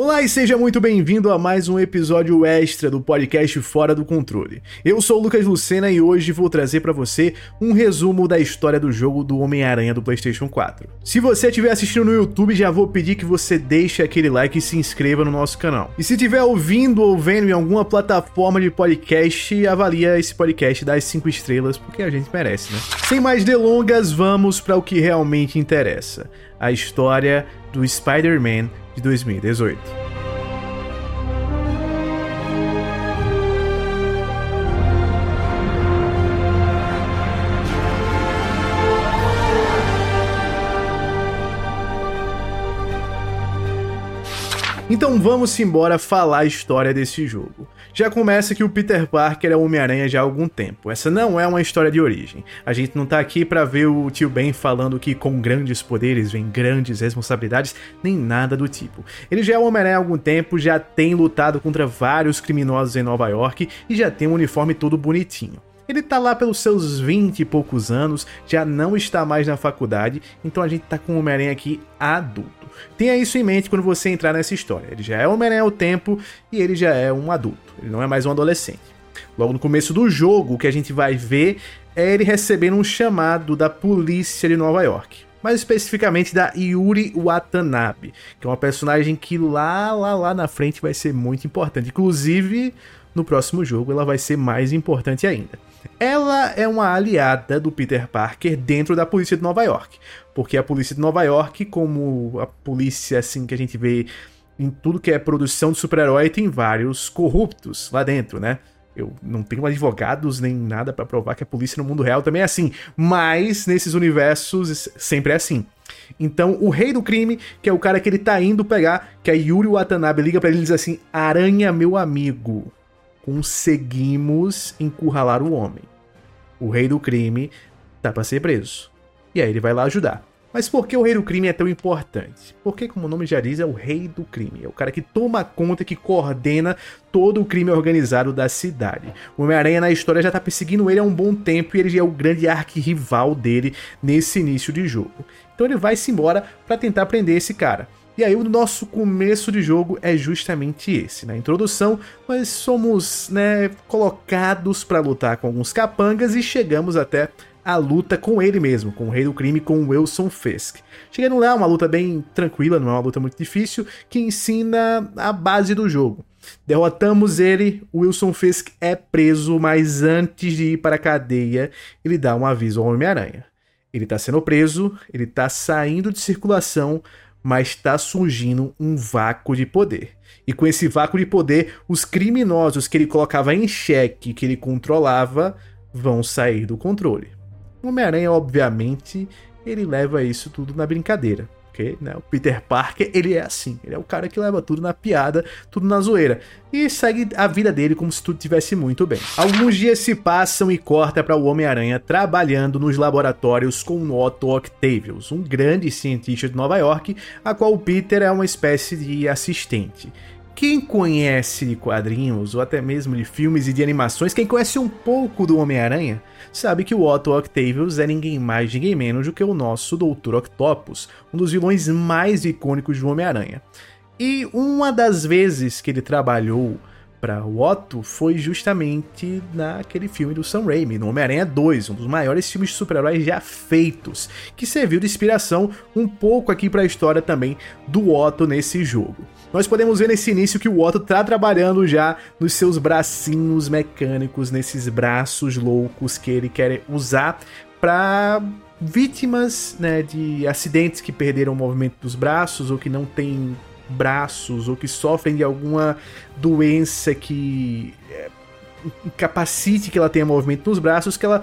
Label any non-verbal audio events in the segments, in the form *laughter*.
Olá e seja muito bem-vindo a mais um episódio extra do podcast Fora do Controle. Eu sou o Lucas Lucena e hoje vou trazer para você um resumo da história do jogo do Homem-Aranha do PlayStation 4. Se você estiver assistindo no YouTube, já vou pedir que você deixe aquele like e se inscreva no nosso canal. E se estiver ouvindo ou vendo em alguma plataforma de podcast, avalia esse podcast das 5 estrelas, porque a gente merece, né? Sem mais delongas, vamos para o que realmente interessa: a história do Spider-Man de 2018. Então vamos embora falar a história desse jogo. Já começa que o Peter Parker é o Homem-Aranha já há algum tempo. Essa não é uma história de origem. A gente não tá aqui para ver o tio Ben falando que com grandes poderes vem grandes responsabilidades, nem nada do tipo. Ele já é o Homem-Aranha há algum tempo, já tem lutado contra vários criminosos em Nova York e já tem um uniforme todo bonitinho. Ele tá lá pelos seus 20 e poucos anos, já não está mais na faculdade, então a gente tá com o Homem-Aranha aqui adulto. Tenha isso em mente quando você entrar nessa história. Ele já é Homem-Aranha ao tempo e ele já é um adulto. Ele não é mais um adolescente. Logo no começo do jogo, o que a gente vai ver é ele recebendo um chamado da polícia de Nova York. Mais especificamente da Yuri Watanabe, que é uma personagem que lá, lá, lá na frente vai ser muito importante. Inclusive, no próximo jogo ela vai ser mais importante ainda. Ela é uma aliada do Peter Parker dentro da polícia de Nova York, porque a polícia de Nova York, como a polícia assim que a gente vê em tudo que é produção de super-herói, tem vários corruptos lá dentro, né? Eu não tenho advogados nem nada para provar que a polícia no mundo real também é assim, mas nesses universos sempre é assim. Então, o rei do crime, que é o cara que ele tá indo pegar, que é Yuri Watanabe, liga para ele e diz assim: "Aranha, meu amigo, conseguimos encurralar o homem. O rei do crime tá para ser preso. E aí ele vai lá ajudar. Mas por que o rei do crime é tão importante? Porque, como o nome já diz, é o rei do crime. É o cara que toma conta, que coordena todo o crime organizado da cidade. O Homem-Aranha na história já tá perseguindo ele há um bom tempo e ele é o grande arquirrival dele nesse início de jogo. Então ele vai-se embora para tentar prender esse cara. E aí o nosso começo de jogo é justamente esse. Na introdução, nós somos né, colocados para lutar com alguns capangas e chegamos até a luta com ele mesmo, com o Rei do Crime, com Wilson Fisk. Chegando lá, uma luta bem tranquila, não é uma luta muito difícil, que ensina a base do jogo. Derrotamos ele, Wilson Fisk é preso, mas antes de ir para a cadeia, ele dá um aviso ao Homem-Aranha. Ele está sendo preso, ele está saindo de circulação, mas está surgindo um vácuo de poder. E com esse vácuo de poder, os criminosos que ele colocava em xeque, que ele controlava, vão sair do controle. Homem-Aranha, obviamente, ele leva isso tudo na brincadeira. Né, o Peter Parker, ele é assim. Ele é o cara que leva tudo na piada, tudo na zoeira. E segue a vida dele como se tudo tivesse muito bem. Alguns dias se passam e corta para o Homem-Aranha trabalhando nos laboratórios com Otto Octavius, um grande cientista de Nova York, a qual o Peter é uma espécie de assistente. Quem conhece de quadrinhos, ou até mesmo de filmes e de animações, quem conhece um pouco do Homem-Aranha, sabe que o Otto Octavius é ninguém mais, ninguém menos do que o nosso Doutor Octopus, um dos vilões mais icônicos do Homem-Aranha. E uma das vezes que ele trabalhou para o Otto foi justamente naquele filme do Sam Raimi, no Homem-Aranha 2, um dos maiores filmes de super-heróis já feitos, que serviu de inspiração um pouco aqui para a história também do Otto nesse jogo nós podemos ver nesse início que o Otto tá trabalhando já nos seus bracinhos mecânicos, nesses braços loucos que ele quer usar para vítimas né, de acidentes que perderam o movimento dos braços ou que não têm braços ou que sofrem de alguma doença que é, incapacite que ela tenha movimento nos braços, que ela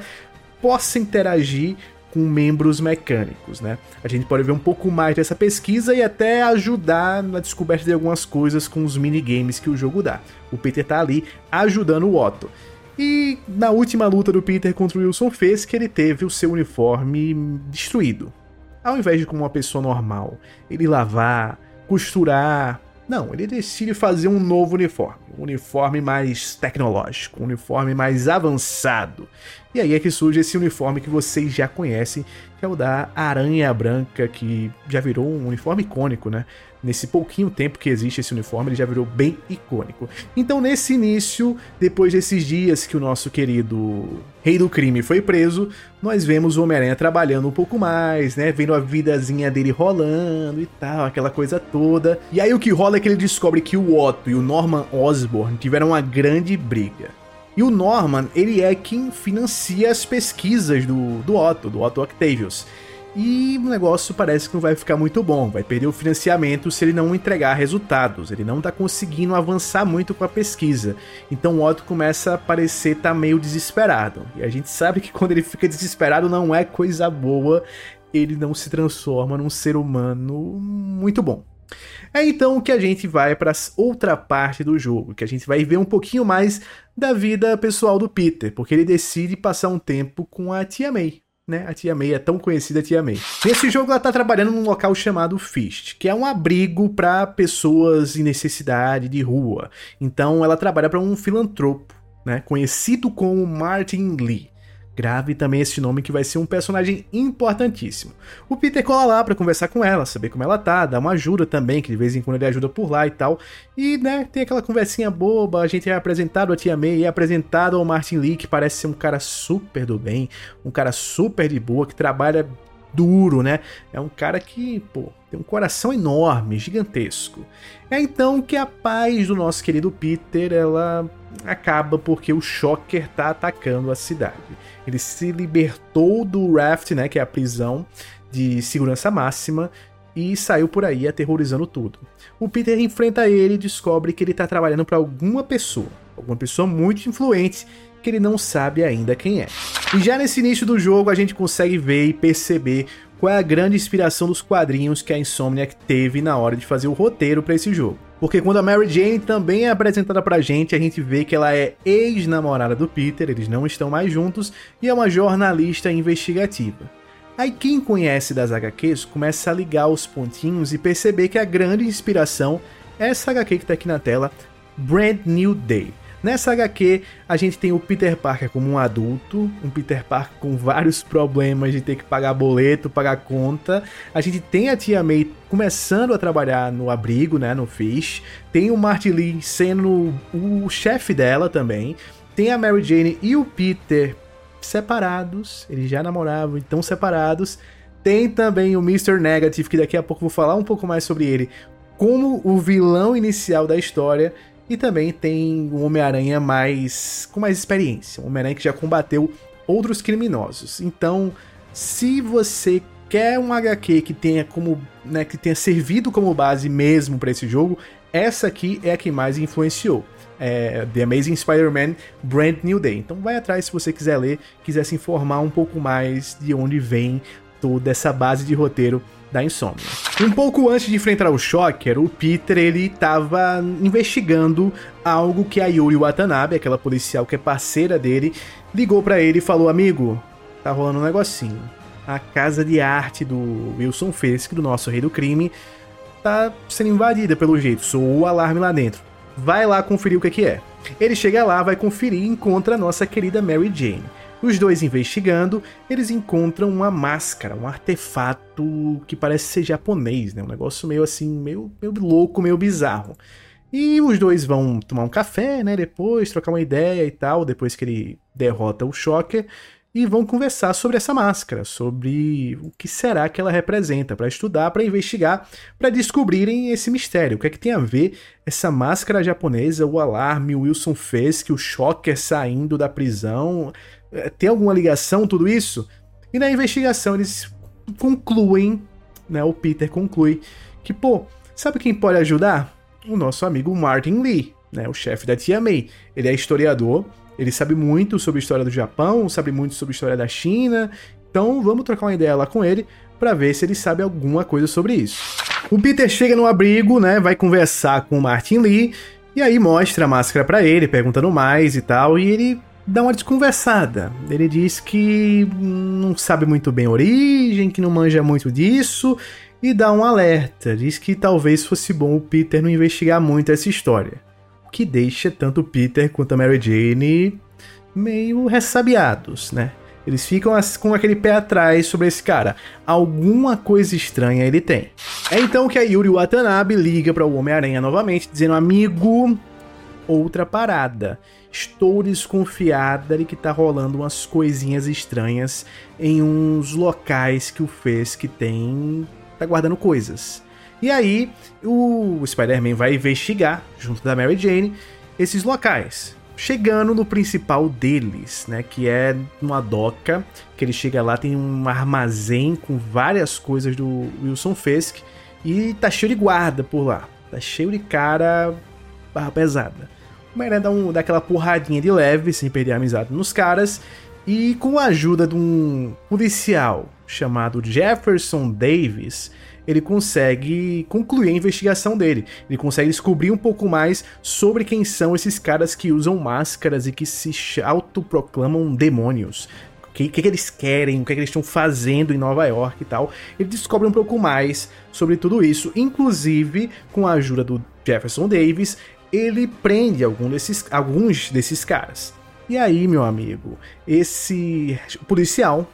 possa interagir com membros mecânicos, né? A gente pode ver um pouco mais dessa pesquisa e até ajudar na descoberta de algumas coisas com os minigames que o jogo dá. O Peter tá ali ajudando o Otto. E na última luta do Peter contra o Wilson fez que ele teve o seu uniforme destruído. Ao invés de como uma pessoa normal, ele lavar, costurar, não, ele decide fazer um novo uniforme, um uniforme mais tecnológico, um uniforme mais avançado. E aí é que surge esse uniforme que vocês já conhecem, que é o da Aranha Branca, que já virou um uniforme icônico, né? Nesse pouquinho tempo que existe esse uniforme, ele já virou bem icônico. Então, nesse início, depois desses dias que o nosso querido Rei do Crime foi preso, nós vemos o Homem-Aranha trabalhando um pouco mais, né? Vendo a vidazinha dele rolando e tal, aquela coisa toda. E aí o que rola é que ele descobre que o Otto e o Norman Osborn tiveram uma grande briga. E o Norman, ele é quem financia as pesquisas do, do Otto, do Otto Octavius. E o negócio parece que não vai ficar muito bom, vai perder o financiamento se ele não entregar resultados, ele não tá conseguindo avançar muito com a pesquisa. Então o Otto começa a parecer tá meio desesperado. E a gente sabe que quando ele fica desesperado não é coisa boa, ele não se transforma num ser humano muito bom. É então que a gente vai para outra parte do jogo, que a gente vai ver um pouquinho mais da vida pessoal do Peter, porque ele decide passar um tempo com a tia May né? A Tia May é tão conhecida Tia May. Nesse jogo ela tá trabalhando num local chamado Fist, que é um abrigo para pessoas em necessidade de rua. Então ela trabalha para um filantropo, né? Conhecido como Martin Lee. Grave também esse nome que vai ser um personagem importantíssimo. O Peter cola lá para conversar com ela, saber como ela tá, dar uma ajuda também, que de vez em quando ele ajuda por lá e tal. E, né, tem aquela conversinha boba, a gente é apresentado a Tia May, é apresentado ao Martin Lee, que parece ser um cara super do bem, um cara super de boa, que trabalha duro, né? É um cara que, pô, tem um coração enorme, gigantesco. É então que a paz do nosso querido Peter, ela acaba porque o Shocker tá atacando a cidade. Ele se libertou do Raft, né, que é a prisão de segurança máxima, e saiu por aí aterrorizando tudo. O Peter enfrenta ele e descobre que ele está trabalhando para alguma pessoa, alguma pessoa muito influente que ele não sabe ainda quem é. E já nesse início do jogo a gente consegue ver e perceber qual é a grande inspiração dos quadrinhos que a Insomniac teve na hora de fazer o roteiro para esse jogo. Porque quando a Mary Jane também é apresentada pra gente, a gente vê que ela é ex-namorada do Peter, eles não estão mais juntos, e é uma jornalista investigativa. Aí quem conhece das HQs começa a ligar os pontinhos e perceber que a grande inspiração é essa HQ que tá aqui na tela, Brand New Day. Nessa HQ, a gente tem o Peter Parker como um adulto, um Peter Parker com vários problemas de ter que pagar boleto, pagar conta. A gente tem a Tia May começando a trabalhar no abrigo, né, no Fish. Tem o Marty Lee sendo o chefe dela também. Tem a Mary Jane e o Peter separados, eles já namoravam, então separados. Tem também o Mr. Negative, que daqui a pouco vou falar um pouco mais sobre ele, como o vilão inicial da história. E também tem um Homem-Aranha mais com mais experiência, um Homem-Aranha que já combateu outros criminosos. Então, se você quer um HQ que tenha como, né, que tenha servido como base mesmo para esse jogo, essa aqui é a que mais influenciou. É The Amazing Spider-Man Brand New Day. Então vai atrás se você quiser ler, quiser se informar um pouco mais de onde vem toda essa base de roteiro da insônia. Um pouco antes de enfrentar o Shocker, o Peter ele estava investigando algo que a Yuri Watanabe, aquela policial que é parceira dele, ligou para ele e falou: "Amigo, tá rolando um negocinho. A casa de arte do Wilson Fisk, do nosso rei do crime, tá sendo invadida pelo jeito. Soou o alarme lá dentro. Vai lá conferir o que, que é." Ele chega lá, vai conferir e encontra a nossa querida Mary Jane. Os dois investigando, eles encontram uma máscara, um artefato que parece ser japonês, né? Um negócio meio assim, meio, meio louco, meio bizarro. E os dois vão tomar um café, né? Depois, trocar uma ideia e tal, depois que ele derrota o Shocker. E vão conversar sobre essa máscara, sobre o que será que ela representa, para estudar, para investigar, para descobrirem esse mistério. O que é que tem a ver essa máscara japonesa, o alarme, o Wilson fez, que o Shocker saindo da prisão. É, tem alguma ligação tudo isso? E na investigação eles concluem, né, o Peter conclui que, pô, sabe quem pode ajudar? O nosso amigo Martin Lee, né, o chefe da Tia May. Ele é historiador, ele sabe muito sobre a história do Japão, sabe muito sobre a história da China. Então vamos trocar uma ideia lá com ele para ver se ele sabe alguma coisa sobre isso. O Peter chega no abrigo, né, vai conversar com o Martin Lee e aí mostra a máscara para ele, perguntando mais e tal, e ele dá uma desconversada. Ele diz que não sabe muito bem a origem, que não manja muito disso e dá um alerta. Diz que talvez fosse bom o Peter não investigar muito essa história. O que deixa tanto o Peter quanto a Mary Jane meio ressabiados, né? Eles ficam com aquele pé atrás sobre esse cara. Alguma coisa estranha ele tem. É então que a Yuri Watanabe liga para o Homem-Aranha novamente, dizendo: Amigo, outra parada. Estou desconfiada de que tá rolando umas coisinhas estranhas em uns locais que o fez que tem. tá guardando coisas. E aí, o Spider-Man vai investigar, junto da Mary Jane, esses locais. Chegando no principal deles, né? Que é uma doca, que ele chega lá, tem um armazém com várias coisas do Wilson Fisk e tá cheio de guarda por lá. Tá cheio de cara barra pesada. O Homem-Aranha dá, um, dá aquela porradinha de leve, sem perder a amizade nos caras, e com a ajuda de um policial chamado Jefferson Davis, ele consegue concluir a investigação dele. Ele consegue descobrir um pouco mais sobre quem são esses caras que usam máscaras e que se autoproclamam demônios. O que, que, que, eles querem, o que, que eles estão fazendo em Nova York e tal. Ele descobre um pouco mais sobre tudo isso, inclusive com a ajuda do Jefferson Davis, ele prende algum desses, alguns desses caras. E aí, meu amigo, esse policial,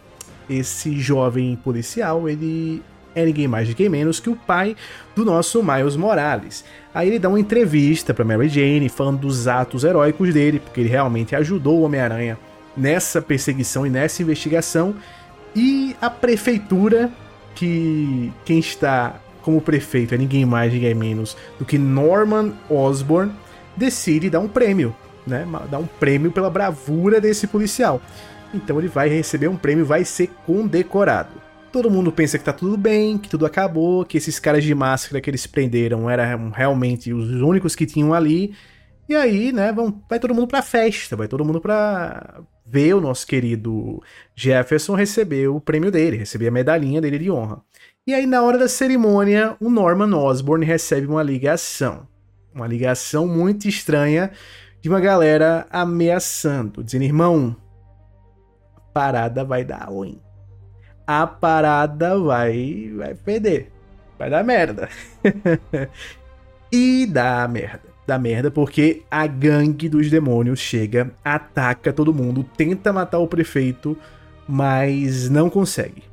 esse jovem policial, ele é ninguém mais ninguém menos que o pai do nosso Miles Morales. Aí ele dá uma entrevista para Mary Jane falando dos atos heróicos dele, porque ele realmente ajudou o Homem-Aranha nessa perseguição e nessa investigação. E a prefeitura, que quem está como prefeito é ninguém mais ninguém menos do que Norman Osborn, decide dar um prêmio, né? Dar um prêmio pela bravura desse policial. Então ele vai receber um prêmio, vai ser condecorado. Todo mundo pensa que tá tudo bem, que tudo acabou, que esses caras de máscara que eles prenderam eram realmente os únicos que tinham ali. E aí, né, vão, vai todo mundo pra festa, vai todo mundo pra ver o nosso querido Jefferson receber o prêmio dele, receber a medalhinha dele de honra. E aí, na hora da cerimônia, o Norman Osborn recebe uma ligação. Uma ligação muito estranha de uma galera ameaçando, dizendo: irmão, a parada vai dar ruim a parada vai, vai perder. Vai dar merda. *laughs* e dá merda. Dá merda porque a gangue dos demônios chega, ataca todo mundo, tenta matar o prefeito, mas não consegue.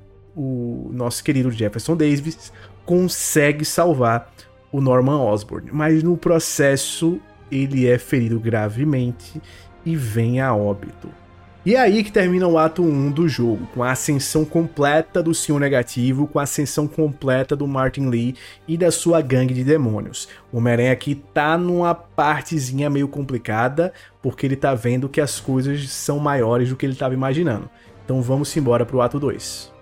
O nosso querido Jefferson Davis consegue salvar o Norman Osborn, mas no processo ele é ferido gravemente e vem a óbito. E é aí que termina o ato 1 do jogo, com a ascensão completa do Senhor Negativo, com a ascensão completa do Martin Lee e da sua gangue de demônios. O Homem-Aranha aqui tá numa partezinha meio complicada, porque ele tá vendo que as coisas são maiores do que ele estava imaginando. Então vamos embora pro ato 2.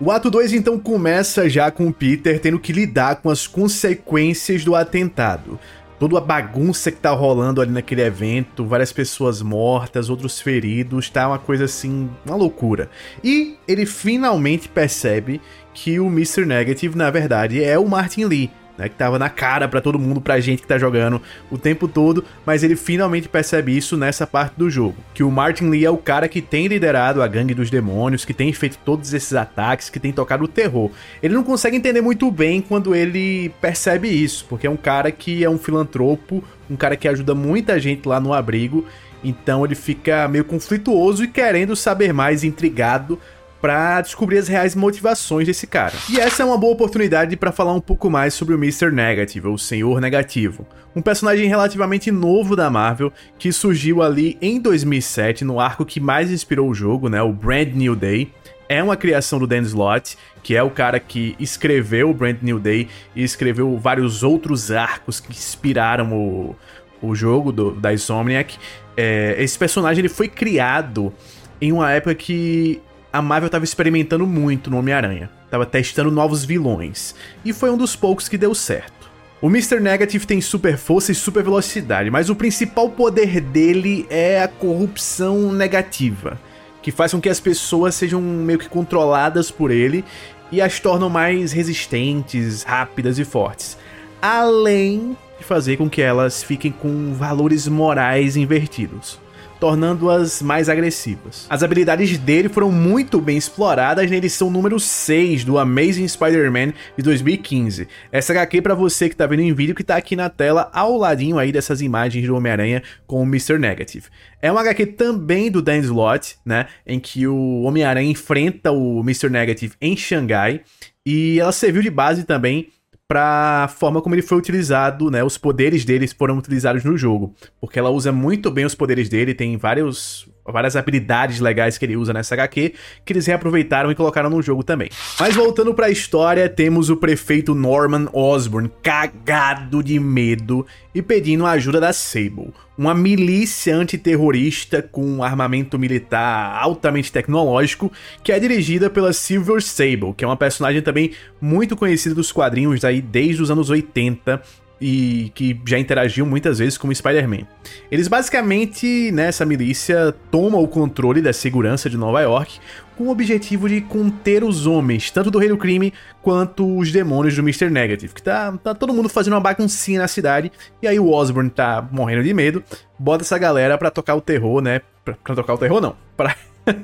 O ato 2 então começa já com o Peter tendo que lidar com as consequências do atentado toda a bagunça que tá rolando ali naquele evento, várias pessoas mortas, outros feridos, tá uma coisa assim, uma loucura. E ele finalmente percebe que o Mr. Negative, na verdade, é o Martin Lee né, que tava na cara para todo mundo, pra gente que tá jogando o tempo todo, mas ele finalmente percebe isso nessa parte do jogo, que o Martin Lee é o cara que tem liderado a gangue dos demônios, que tem feito todos esses ataques, que tem tocado o terror. Ele não consegue entender muito bem quando ele percebe isso, porque é um cara que é um filantropo, um cara que ajuda muita gente lá no abrigo, então ele fica meio conflituoso e querendo saber mais, intrigado para descobrir as reais motivações desse cara. E essa é uma boa oportunidade para falar um pouco mais sobre o Mr. Negative, ou Senhor Negativo, um personagem relativamente novo da Marvel que surgiu ali em 2007 no arco que mais inspirou o jogo, né, o Brand New Day. É uma criação do Dan Slott, que é o cara que escreveu o Brand New Day e escreveu vários outros arcos que inspiraram o, o jogo do, da Insomniac. É, esse personagem ele foi criado em uma época que a Marvel estava experimentando muito no Homem-Aranha, estava testando novos vilões, e foi um dos poucos que deu certo. O Mr. Negative tem super força e super velocidade, mas o principal poder dele é a corrupção negativa, que faz com que as pessoas sejam meio que controladas por ele e as tornam mais resistentes, rápidas e fortes. Além de fazer com que elas fiquem com valores morais invertidos. Tornando-as mais agressivas. As habilidades dele foram muito bem exploradas na edição número 6 do Amazing Spider-Man de 2015. Essa HQ para você que tá vendo em vídeo que tá aqui na tela ao ladinho aí dessas imagens do Homem-Aranha com o Mr. Negative. É uma HQ também do Dan Slott, né, em que o Homem-Aranha enfrenta o Mr. Negative em Xangai e ela serviu de base também para a forma como ele foi utilizado, né? Os poderes deles foram utilizados no jogo, porque ela usa muito bem os poderes dele, tem vários várias habilidades legais que ele usa nessa HQ, que eles reaproveitaram e colocaram no jogo também. Mas voltando para a história, temos o prefeito Norman Osborn cagado de medo e pedindo a ajuda da Sable, uma milícia antiterrorista com armamento militar altamente tecnológico, que é dirigida pela Silver Sable, que é uma personagem também muito conhecida dos quadrinhos aí desde os anos 80 e que já interagiu muitas vezes com o Spider-Man. Eles basicamente, nessa né, milícia, tomam o controle da segurança de Nova York com o objetivo de conter os homens, tanto do Rei do Crime quanto os demônios do Mr. Negative, que tá, tá todo mundo fazendo uma baguncinha na cidade, e aí o Osborn tá morrendo de medo, bota essa galera pra tocar o terror, né? Pra, pra tocar o terror não, pra *laughs*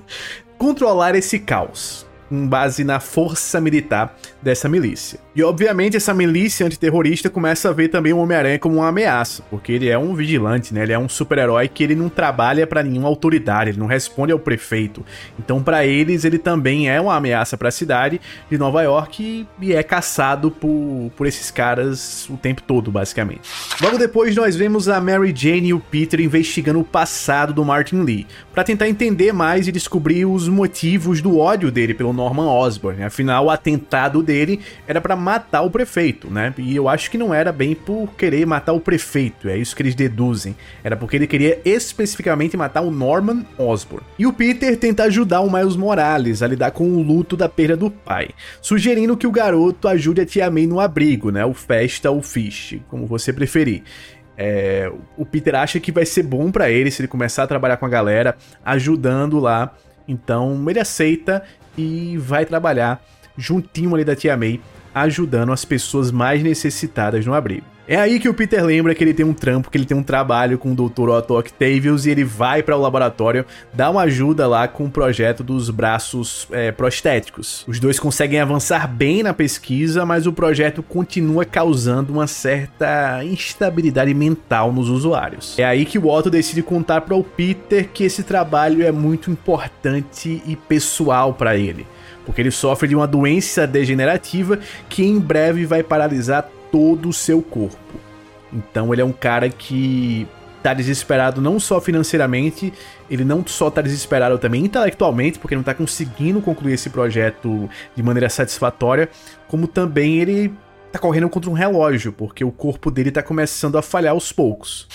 controlar esse caos com base na força militar dessa milícia. E obviamente essa milícia antiterrorista começa a ver também o Homem-Aranha como uma ameaça, porque ele é um vigilante, né? Ele é um super-herói que ele não trabalha para nenhuma autoridade, ele não responde ao prefeito. Então para eles ele também é uma ameaça para a cidade de Nova York e é caçado por, por esses caras o tempo todo, basicamente. Logo depois nós vemos a Mary Jane e o Peter investigando o passado do Martin Lee, para tentar entender mais e descobrir os motivos do ódio dele pelo Norman Osborn. Afinal, o atentado dele era para matar o prefeito, né? E eu acho que não era bem por querer matar o prefeito, é isso que eles deduzem. Era porque ele queria especificamente matar o Norman Osborn. E o Peter tenta ajudar o Miles Morales a lidar com o luto da perda do pai, sugerindo que o garoto ajude a Tia May no abrigo, né? O Festa ou Fish, como você preferir. É, o Peter acha que vai ser bom para ele se ele começar a trabalhar com a galera, ajudando lá. Então ele aceita e vai trabalhar juntinho ali da Tia May, ajudando as pessoas mais necessitadas no abrigo. É aí que o Peter lembra que ele tem um trampo, que ele tem um trabalho com o Dr. Otto Octavius e ele vai para o laboratório dar uma ajuda lá com o projeto dos braços é, prostéticos. Os dois conseguem avançar bem na pesquisa, mas o projeto continua causando uma certa instabilidade mental nos usuários. É aí que o Otto decide contar para o Peter que esse trabalho é muito importante e pessoal para ele porque ele sofre de uma doença degenerativa que em breve vai paralisar todo o seu corpo. Então ele é um cara que tá desesperado não só financeiramente, ele não só tá desesperado também intelectualmente, porque não tá conseguindo concluir esse projeto de maneira satisfatória, como também ele tá correndo contra um relógio, porque o corpo dele tá começando a falhar aos poucos.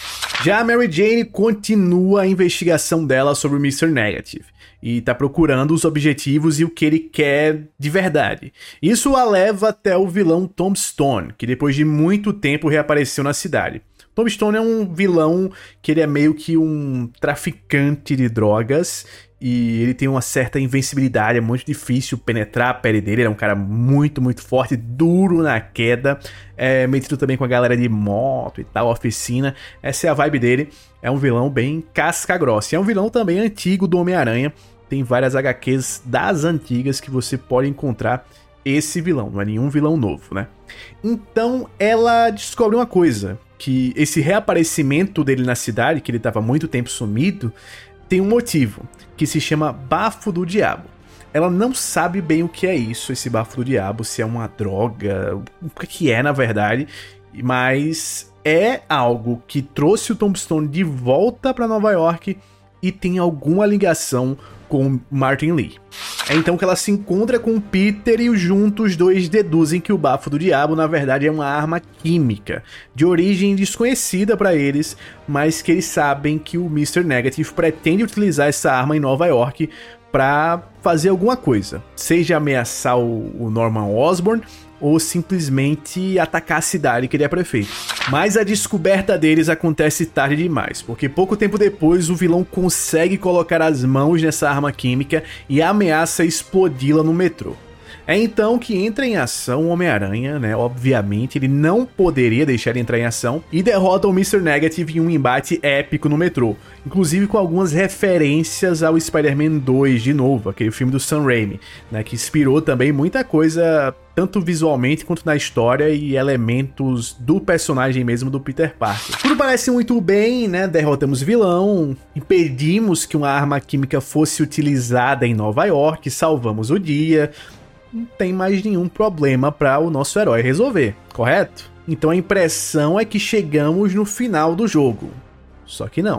Já a Mary Jane continua a investigação dela sobre o Mr. Negative e tá procurando os objetivos e o que ele quer de verdade. Isso a leva até o vilão Tom Stone, que depois de muito tempo reapareceu na cidade. Tom Stone é um vilão que ele é meio que um traficante de drogas e ele tem uma certa invencibilidade, é muito difícil penetrar a pele dele, ele é um cara muito, muito forte, duro na queda, é metido também com a galera de moto e tal, oficina, essa é a vibe dele, é um vilão bem casca grossa, é um vilão também antigo do Homem-Aranha, tem várias HQs das antigas que você pode encontrar esse vilão, não é nenhum vilão novo, né? Então ela descobre uma coisa, que esse reaparecimento dele na cidade, que ele estava muito tempo sumido, tem um motivo, que se chama Bafo do Diabo. Ela não sabe bem o que é isso, esse Bafo do Diabo, se é uma droga, o que é na verdade, mas é algo que trouxe o Tombstone de volta para Nova York e tem alguma ligação com Martin Lee. É então que ela se encontra com Peter e juntos os dois deduzem que o bafo do diabo na verdade é uma arma química, de origem desconhecida para eles, mas que eles sabem que o Mr. Negative pretende utilizar essa arma em Nova York para fazer alguma coisa, seja ameaçar o Norman Osborn ou simplesmente atacar a cidade que ele é prefeito. Mas a descoberta deles acontece tarde demais, porque pouco tempo depois o vilão consegue colocar as mãos nessa arma química e ameaça explodi-la no metrô. É então que entra em ação o Homem-Aranha, né? Obviamente, ele não poderia deixar de entrar em ação e derrota o Mr. Negative em um embate épico no metrô, inclusive com algumas referências ao Spider-Man 2 de novo, aquele filme do Sam Raimi, né? Que inspirou também muita coisa tanto visualmente quanto na história e elementos do personagem mesmo do Peter Parker. Tudo parece muito bem, né? Derrotamos o vilão, impedimos que uma arma química fosse utilizada em Nova York, salvamos o dia, não tem mais nenhum problema para o nosso herói resolver, correto? Então a impressão é que chegamos no final do jogo. Só que não.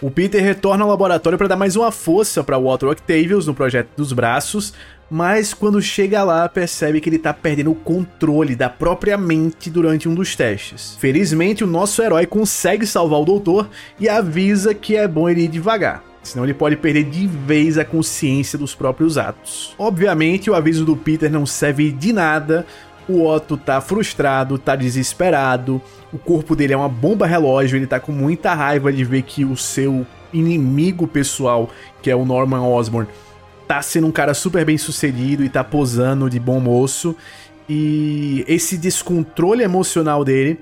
O Peter retorna ao laboratório para dar mais uma força para Walter Octavius no projeto dos braços, mas quando chega lá percebe que ele tá perdendo o controle da própria mente durante um dos testes. Felizmente, o nosso herói consegue salvar o doutor e avisa que é bom ele ir devagar senão ele pode perder de vez a consciência dos próprios atos. Obviamente, o aviso do Peter não serve de nada. O Otto tá frustrado, tá desesperado. O corpo dele é uma bomba relógio, ele tá com muita raiva de ver que o seu inimigo pessoal, que é o Norman Osborn, tá sendo um cara super bem sucedido e tá posando de bom moço. E esse descontrole emocional dele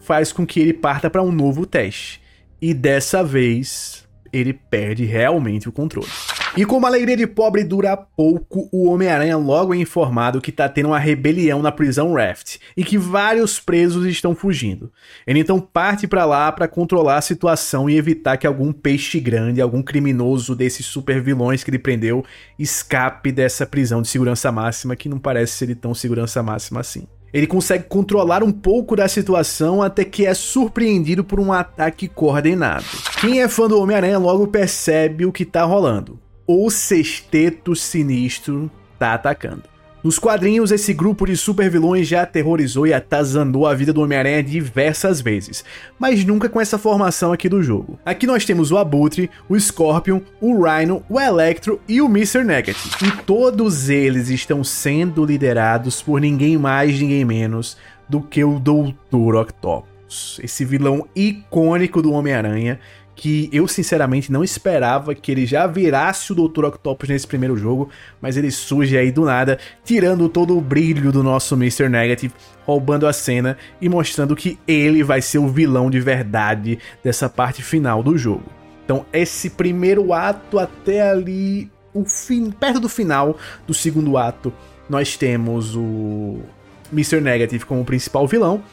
faz com que ele parta para um novo teste. E dessa vez ele perde realmente o controle. E como a alegria de pobre dura pouco, o Homem-Aranha logo é informado que tá tendo uma rebelião na prisão Raft e que vários presos estão fugindo. Ele então parte para lá para controlar a situação e evitar que algum peixe grande, algum criminoso desses super vilões que ele prendeu, escape dessa prisão de segurança máxima que não parece ser tão segurança máxima assim. Ele consegue controlar um pouco da situação até que é surpreendido por um ataque coordenado. Quem é fã do Homem-Aranha logo percebe o que tá rolando. O Sexteto Sinistro tá atacando. Nos quadrinhos, esse grupo de supervilões já aterrorizou e atazanou a vida do Homem-Aranha diversas vezes, mas nunca com essa formação aqui do jogo. Aqui nós temos o Abutre, o Scorpion, o Rhino, o Electro e o Mr. Negative. E todos eles estão sendo liderados por ninguém mais, ninguém menos do que o Doutor Octopus, esse vilão icônico do Homem-Aranha que eu sinceramente não esperava que ele já virasse o Dr. Octopus nesse primeiro jogo, mas ele surge aí do nada, tirando todo o brilho do nosso Mr. Negative, roubando a cena e mostrando que ele vai ser o vilão de verdade dessa parte final do jogo. Então, esse primeiro ato até ali, o fim, perto do final do segundo ato, nós temos o Mr. Negative como principal vilão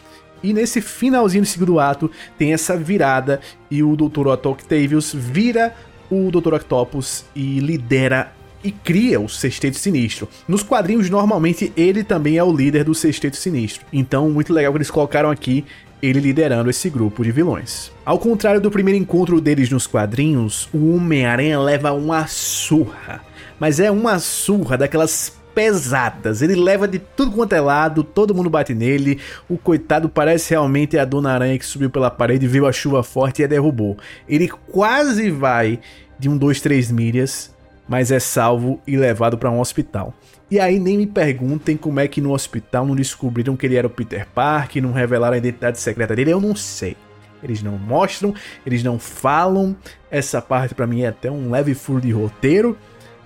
e nesse finalzinho do segundo ato tem essa virada e o Dr. Otto Octavius vira o Dr. Octopus e lidera e cria o Sexteto Sinistro. Nos quadrinhos, normalmente, ele também é o líder do Sexteto Sinistro. Então, muito legal que eles colocaram aqui ele liderando esse grupo de vilões. Ao contrário do primeiro encontro deles nos quadrinhos, o Homem-Aranha leva uma surra. Mas é uma surra daquelas pesadas. Ele leva de tudo quanto é lado, todo mundo bate nele. O coitado parece realmente a Dona Aranha que subiu pela parede, viu a chuva forte e a derrubou. Ele quase vai de um, dois, três milhas, mas é salvo e levado para um hospital. E aí nem me perguntem como é que no hospital não descobriram que ele era o Peter Parker, não revelaram a identidade secreta dele, eu não sei. Eles não mostram, eles não falam. Essa parte para mim é até um leve furo de roteiro.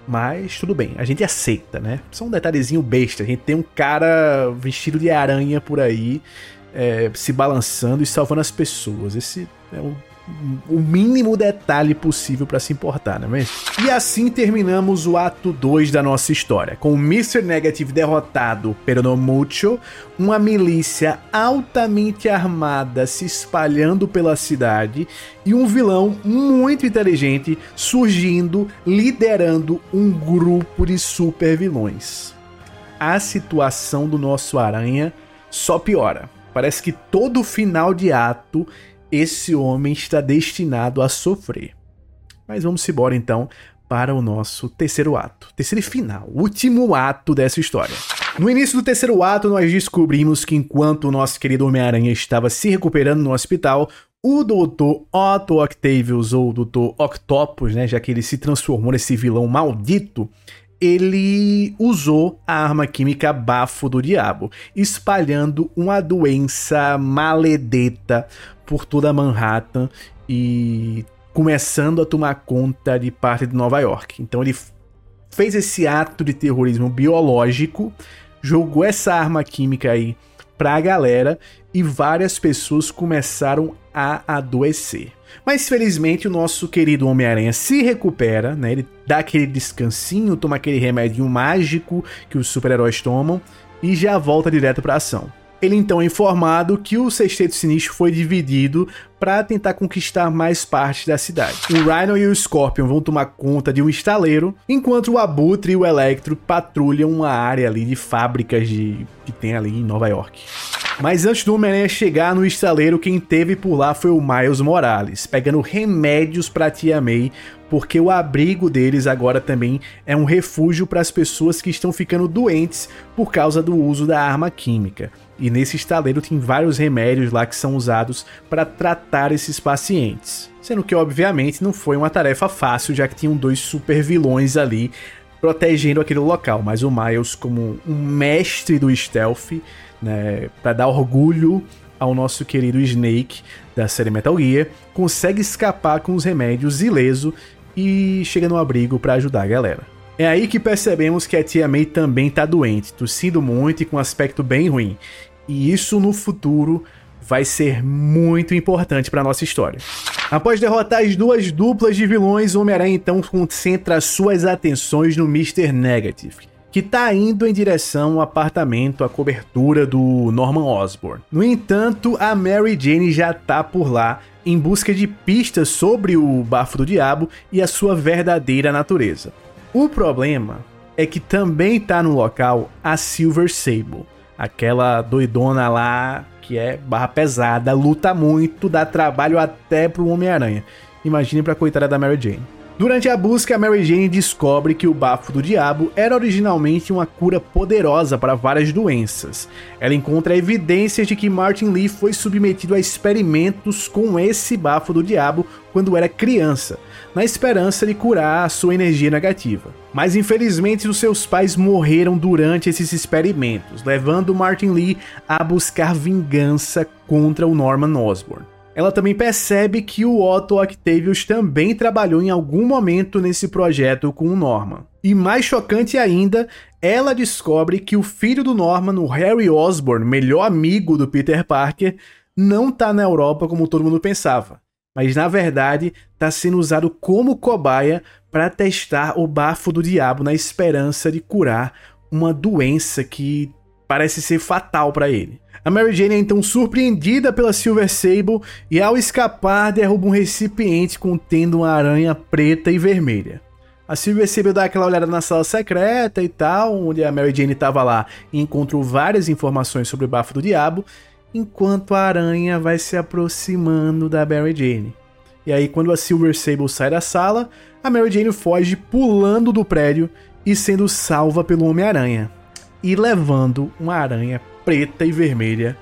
Mas tudo bem, a gente aceita, né? Só um detalhezinho besta. A gente tem um cara vestido de aranha por aí, é, se balançando e salvando as pessoas. Esse é um o mínimo detalhe possível para se importar, não é mesmo? E assim terminamos o ato 2 da nossa história, com o Mr. Negative derrotado pelo uma milícia altamente armada se espalhando pela cidade e um vilão muito inteligente surgindo, liderando um grupo de super vilões. A situação do nosso aranha só piora. Parece que todo final de ato esse homem está destinado a sofrer. Mas vamos embora então para o nosso terceiro ato, terceiro e final, último ato dessa história. No início do terceiro ato, nós descobrimos que enquanto o nosso querido Homem-Aranha estava se recuperando no hospital, o Dr. Otto Octavius, ou Dr. Octopus, né, já que ele se transformou nesse vilão maldito, ele usou a arma química bafo do diabo, espalhando uma doença maledeta por toda Manhattan e começando a tomar conta de parte de Nova York. Então ele fez esse ato de terrorismo biológico, jogou essa arma química aí pra galera e várias pessoas começaram a adoecer. Mas felizmente o nosso querido Homem-Aranha se recupera, né? Ele dá aquele descansinho, toma aquele remédio mágico que os super-heróis tomam e já volta direto para ação. Ele então é informado que o Sexteto Sinistro foi dividido para tentar conquistar mais parte da cidade. O Rhino e o Scorpion vão tomar conta de um estaleiro, enquanto o Abutre e o Electro patrulham uma área ali de fábricas de... que tem ali em Nova York. Mas antes do Homem-Aranha chegar no estaleiro, quem teve por lá foi o Miles Morales, pegando remédios para Tia May, porque o abrigo deles agora também é um refúgio para as pessoas que estão ficando doentes por causa do uso da arma química. E nesse estaleiro tem vários remédios lá que são usados para tratar esses pacientes. Sendo que, obviamente, não foi uma tarefa fácil, já que tinham dois super vilões ali protegendo aquele local. Mas o Miles, como um mestre do stealth, né, para dar orgulho ao nosso querido Snake da série Metal Gear, consegue escapar com os remédios ileso e chega no abrigo para ajudar a galera. É aí que percebemos que a tia May também tá doente, tossindo muito e com um aspecto bem ruim. E isso no futuro vai ser muito importante para nossa história. Após derrotar as duas duplas de vilões, Homem-Aranha então concentra suas atenções no Mr. Negative, que está indo em direção ao apartamento, a cobertura do Norman Osborn. No entanto, a Mary Jane já está por lá em busca de pistas sobre o bafo do diabo e a sua verdadeira natureza. O problema é que também está no local a Silver Sable, aquela doidona lá que é barra pesada, luta muito, dá trabalho até pro Homem-Aranha. Imagine pra coitada da Mary Jane. Durante a busca, Mary Jane descobre que o bafo do diabo era originalmente uma cura poderosa para várias doenças. Ela encontra evidências de que Martin Lee foi submetido a experimentos com esse bafo do diabo quando era criança, na esperança de curar a sua energia negativa. Mas infelizmente os seus pais morreram durante esses experimentos, levando Martin Lee a buscar vingança contra o Norman Osborn ela também percebe que o Otto Octavius também trabalhou em algum momento nesse projeto com o Norman. E mais chocante ainda, ela descobre que o filho do Norman, o Harry Osborn, melhor amigo do Peter Parker, não está na Europa como todo mundo pensava, mas na verdade está sendo usado como cobaia para testar o bafo do diabo na esperança de curar uma doença que parece ser fatal para ele. A Mary Jane é então surpreendida pela Silver Sable e, ao escapar, derruba um recipiente contendo uma aranha preta e vermelha. A Silver Sable dá aquela olhada na sala secreta e tal, onde a Mary Jane estava lá e encontrou várias informações sobre o bafo do diabo, enquanto a aranha vai se aproximando da Mary Jane. E aí, quando a Silver Sable sai da sala, a Mary Jane foge pulando do prédio e sendo salva pelo Homem-Aranha e levando uma aranha preta e vermelha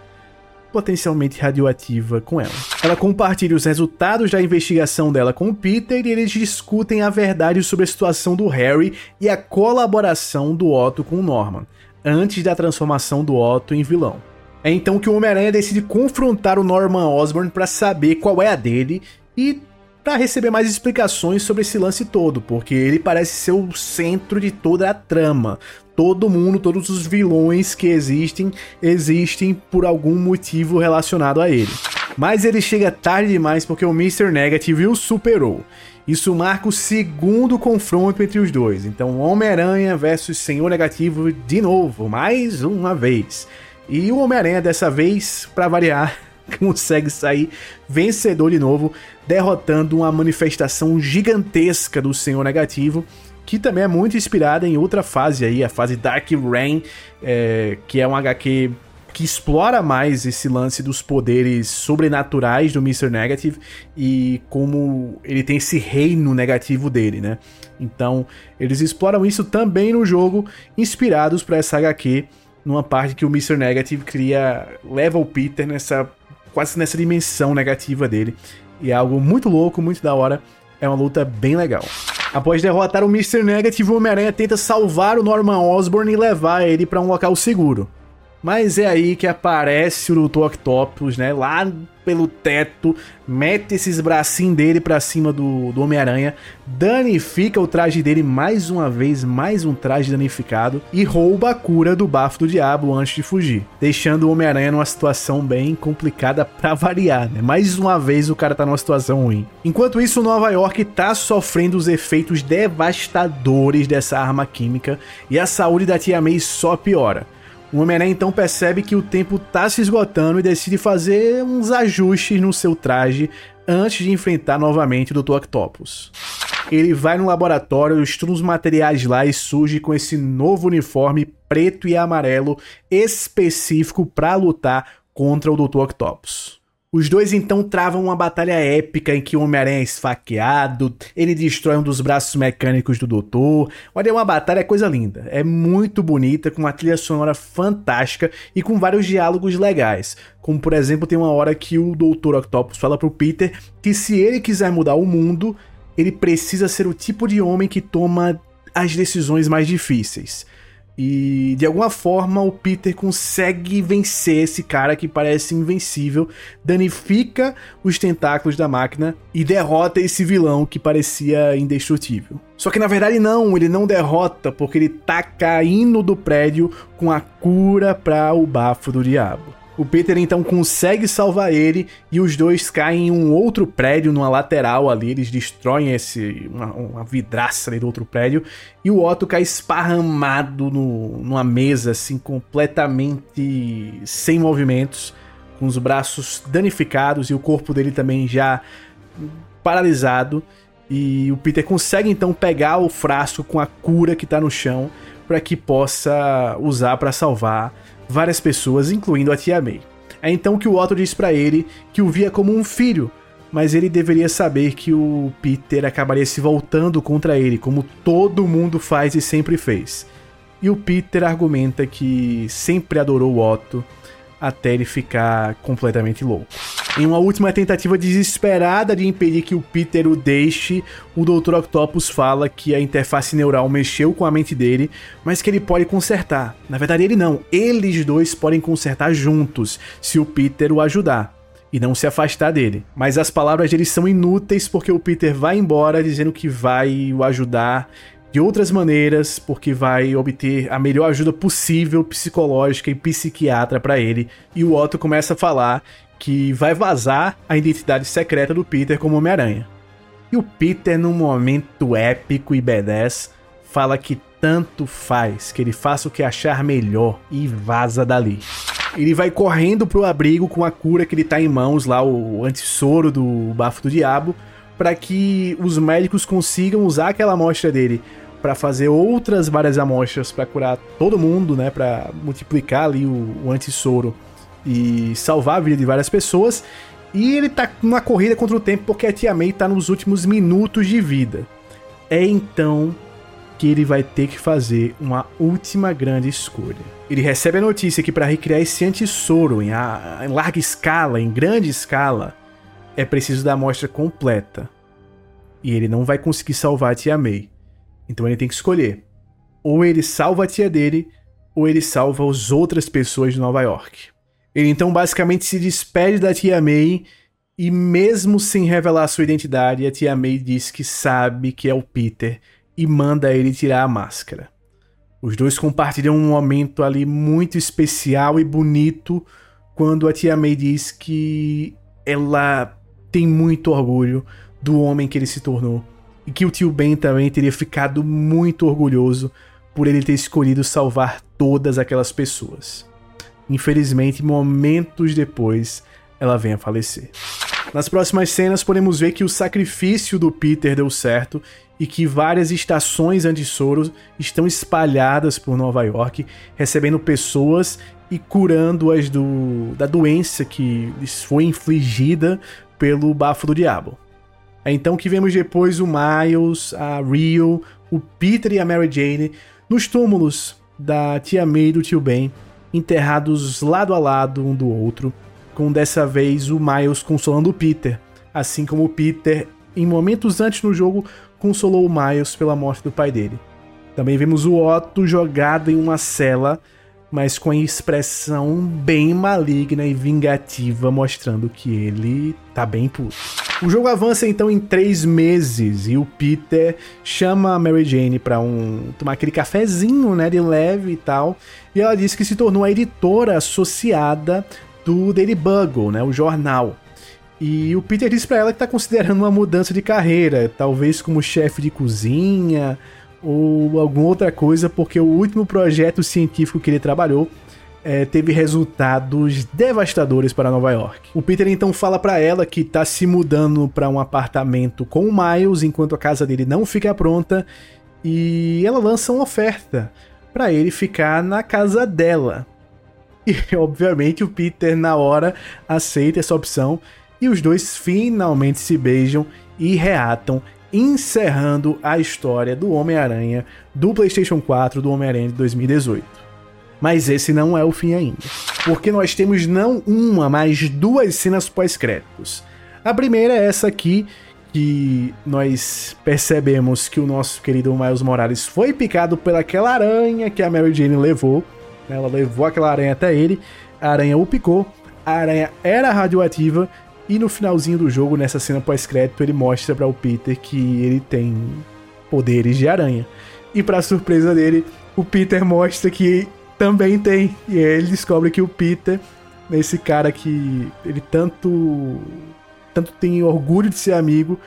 potencialmente radioativa com ela. Ela compartilha os resultados da investigação dela com Peter e eles discutem a verdade sobre a situação do Harry e a colaboração do Otto com Norman, antes da transformação do Otto em vilão. É então que o Homem-Aranha decide confrontar o Norman Osborn para saber qual é a dele e para receber mais explicações sobre esse lance todo, porque ele parece ser o centro de toda a trama todo mundo, todos os vilões que existem, existem por algum motivo relacionado a ele. Mas ele chega tarde demais porque o Mr. Negative o superou. Isso marca o segundo confronto entre os dois. Então, Homem-Aranha versus Senhor Negativo de novo, mais uma vez. E o Homem-Aranha dessa vez, para variar, *laughs* consegue sair vencedor de novo, derrotando uma manifestação gigantesca do Senhor Negativo que também é muito inspirada em outra fase aí, a fase Dark Reign, é, que é um HQ que explora mais esse lance dos poderes sobrenaturais do Mr. Negative e como ele tem esse reino negativo dele, né? Então, eles exploram isso também no jogo, inspirados para essa HQ, numa parte que o Mr. Negative cria, leva o Peter nessa quase nessa dimensão negativa dele. E é algo muito louco, muito da hora. É uma luta bem legal. Após derrotar o Mr. Negative, o Homem-Aranha tenta salvar o Norman Osborn e levar ele para um local seguro. Mas é aí que aparece o Dr. Octopus, né? Lá pelo teto, mete esses bracinhos dele pra cima do, do Homem-Aranha, danifica o traje dele mais uma vez, mais um traje danificado, e rouba a cura do bafo do diabo antes de fugir, deixando o Homem-Aranha numa situação bem complicada pra variar, né? Mais uma vez o cara tá numa situação ruim. Enquanto isso, Nova York tá sofrendo os efeitos devastadores dessa arma química e a saúde da Tia May só piora. O Homem-Aranha então percebe que o tempo tá se esgotando e decide fazer uns ajustes no seu traje antes de enfrentar novamente o Dr. Octopus. Ele vai no laboratório, estuda os materiais lá e surge com esse novo uniforme preto e amarelo específico para lutar contra o Dr. Octopus. Os dois então travam uma batalha épica em que o Homem-Aranha é esfaqueado, ele destrói um dos braços mecânicos do Doutor. Olha, é uma batalha coisa linda. É muito bonita, com uma trilha sonora fantástica e com vários diálogos legais. Como, por exemplo, tem uma hora que o Doutor Octopus fala pro Peter que se ele quiser mudar o mundo, ele precisa ser o tipo de homem que toma as decisões mais difíceis. E de alguma forma o Peter consegue vencer esse cara que parece invencível, danifica os tentáculos da máquina e derrota esse vilão que parecia indestrutível. Só que na verdade não, ele não derrota porque ele tá caindo do prédio com a cura para o bafo do diabo. O Peter então consegue salvar ele e os dois caem em um outro prédio, numa lateral ali. Eles destroem esse, uma, uma vidraça ali do outro prédio. E o Otto cai esparramado no, numa mesa, assim, completamente sem movimentos, com os braços danificados e o corpo dele também já paralisado. E o Peter consegue então pegar o frasco com a cura que está no chão para que possa usar para salvar várias pessoas, incluindo a tia May. É então que o Otto diz para ele que o via como um filho, mas ele deveria saber que o Peter acabaria se voltando contra ele, como todo mundo faz e sempre fez. E o Peter argumenta que sempre adorou o Otto até ele ficar completamente louco. Em uma última tentativa desesperada de impedir que o Peter o deixe, o Dr. Octopus fala que a interface neural mexeu com a mente dele, mas que ele pode consertar. Na verdade, ele não. Eles dois podem consertar juntos, se o Peter o ajudar e não se afastar dele. Mas as palavras dele são inúteis porque o Peter vai embora dizendo que vai o ajudar de outras maneiras, porque vai obter a melhor ajuda possível psicológica e psiquiatra para ele. E o Otto começa a falar que vai vazar a identidade secreta do Peter como Homem-Aranha. E o Peter, num momento épico e badass, fala que tanto faz, que ele faça o que achar melhor e vaza dali. Ele vai correndo pro abrigo com a cura que ele tá em mãos lá, o antissoro do bafo do diabo, para que os médicos consigam usar aquela amostra dele para fazer outras várias amostras para curar todo mundo, né, para multiplicar ali o, o antissoro e salvar a vida de várias pessoas. E ele tá numa corrida contra o tempo porque a Tia May tá nos últimos minutos de vida. É então que ele vai ter que fazer uma última grande escolha. Ele recebe a notícia que para recriar esse antissoro em, em larga escala, em grande escala, é preciso da amostra completa. E ele não vai conseguir salvar a Tia May. Então ele tem que escolher. Ou ele salva a tia dele, ou ele salva as outras pessoas de Nova York. Ele então basicamente se despede da tia May e mesmo sem revelar sua identidade, a tia May diz que sabe que é o Peter e manda ele tirar a máscara. Os dois compartilham um momento ali muito especial e bonito quando a tia May diz que ela tem muito orgulho do homem que ele se tornou e que o tio Ben também teria ficado muito orgulhoso por ele ter escolhido salvar todas aquelas pessoas. Infelizmente, momentos depois, ela vem a falecer. Nas próximas cenas, podemos ver que o sacrifício do Peter deu certo e que várias estações anti-soro estão espalhadas por Nova York, recebendo pessoas e curando-as do, da doença que lhes foi infligida pelo bafo do diabo. É então que vemos depois o Miles, a Rio, o Peter e a Mary Jane nos túmulos da tia May e do tio Ben, enterrados lado a lado um do outro, com dessa vez o Miles consolando o Peter, assim como o Peter, em momentos antes no jogo, consolou o Miles pela morte do pai dele. Também vemos o Otto jogado em uma cela, mas com a expressão bem maligna e vingativa, mostrando que ele tá bem puto. O jogo avança então em três meses e o Peter chama a Mary Jane pra um, tomar aquele cafezinho, né, de leve e tal, e ela diz que se tornou a editora associada do Daily Bugle, né, o jornal. E o Peter diz para ela que tá considerando uma mudança de carreira, talvez como chefe de cozinha, ou alguma outra coisa, porque o último projeto científico que ele trabalhou é, teve resultados devastadores para Nova York. O Peter então fala para ela que está se mudando para um apartamento com o Miles enquanto a casa dele não fica pronta e ela lança uma oferta para ele ficar na casa dela. E *laughs* obviamente o Peter na hora aceita essa opção e os dois finalmente se beijam e reatam encerrando a história do Homem-Aranha do PlayStation 4 do Homem-Aranha de 2018. Mas esse não é o fim ainda, porque nós temos não uma, mas duas cenas pós-créditos. A primeira é essa aqui, que nós percebemos que o nosso querido Miles Morales foi picado pelaquela aranha que a Mary Jane levou. Ela levou aquela aranha até ele, a aranha o picou, a aranha era radioativa e no finalzinho do jogo, nessa cena pós-crédito, ele mostra para o Peter que ele tem poderes de aranha. E para surpresa dele, o Peter mostra que também tem. E aí ele descobre que o Peter, esse cara que ele tanto tanto tem orgulho de ser amigo,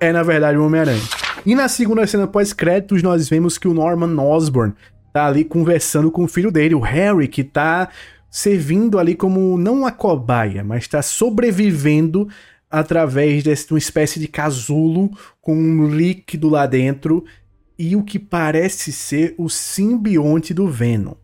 é na verdade o Homem-Aranha. E na segunda cena pós-créditos, nós vemos que o Norman Osborn tá ali conversando com o filho dele, o Harry, que tá servindo ali como não uma cobaia, mas está sobrevivendo através de uma espécie de casulo com um líquido lá dentro e o que parece ser o simbionte do Venom.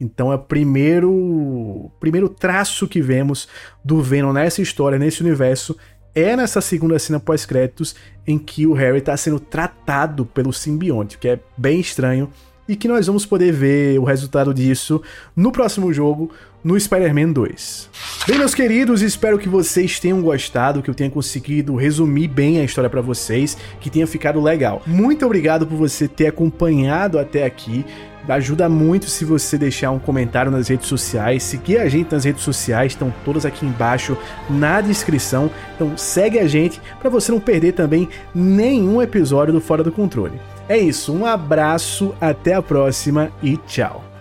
Então é o primeiro, primeiro traço que vemos do Venom nessa história, nesse universo, é nessa segunda cena pós-créditos em que o Harry está sendo tratado pelo simbionte, que é bem estranho e que nós vamos poder ver o resultado disso no próximo jogo, no Spider-Man 2. Bem, meus queridos, espero que vocês tenham gostado, que eu tenha conseguido resumir bem a história para vocês, que tenha ficado legal. Muito obrigado por você ter acompanhado até aqui. Ajuda muito se você deixar um comentário nas redes sociais, seguir a gente nas redes sociais, estão todas aqui embaixo na descrição. Então segue a gente para você não perder também nenhum episódio do Fora do Controle. É isso, um abraço, até a próxima e tchau.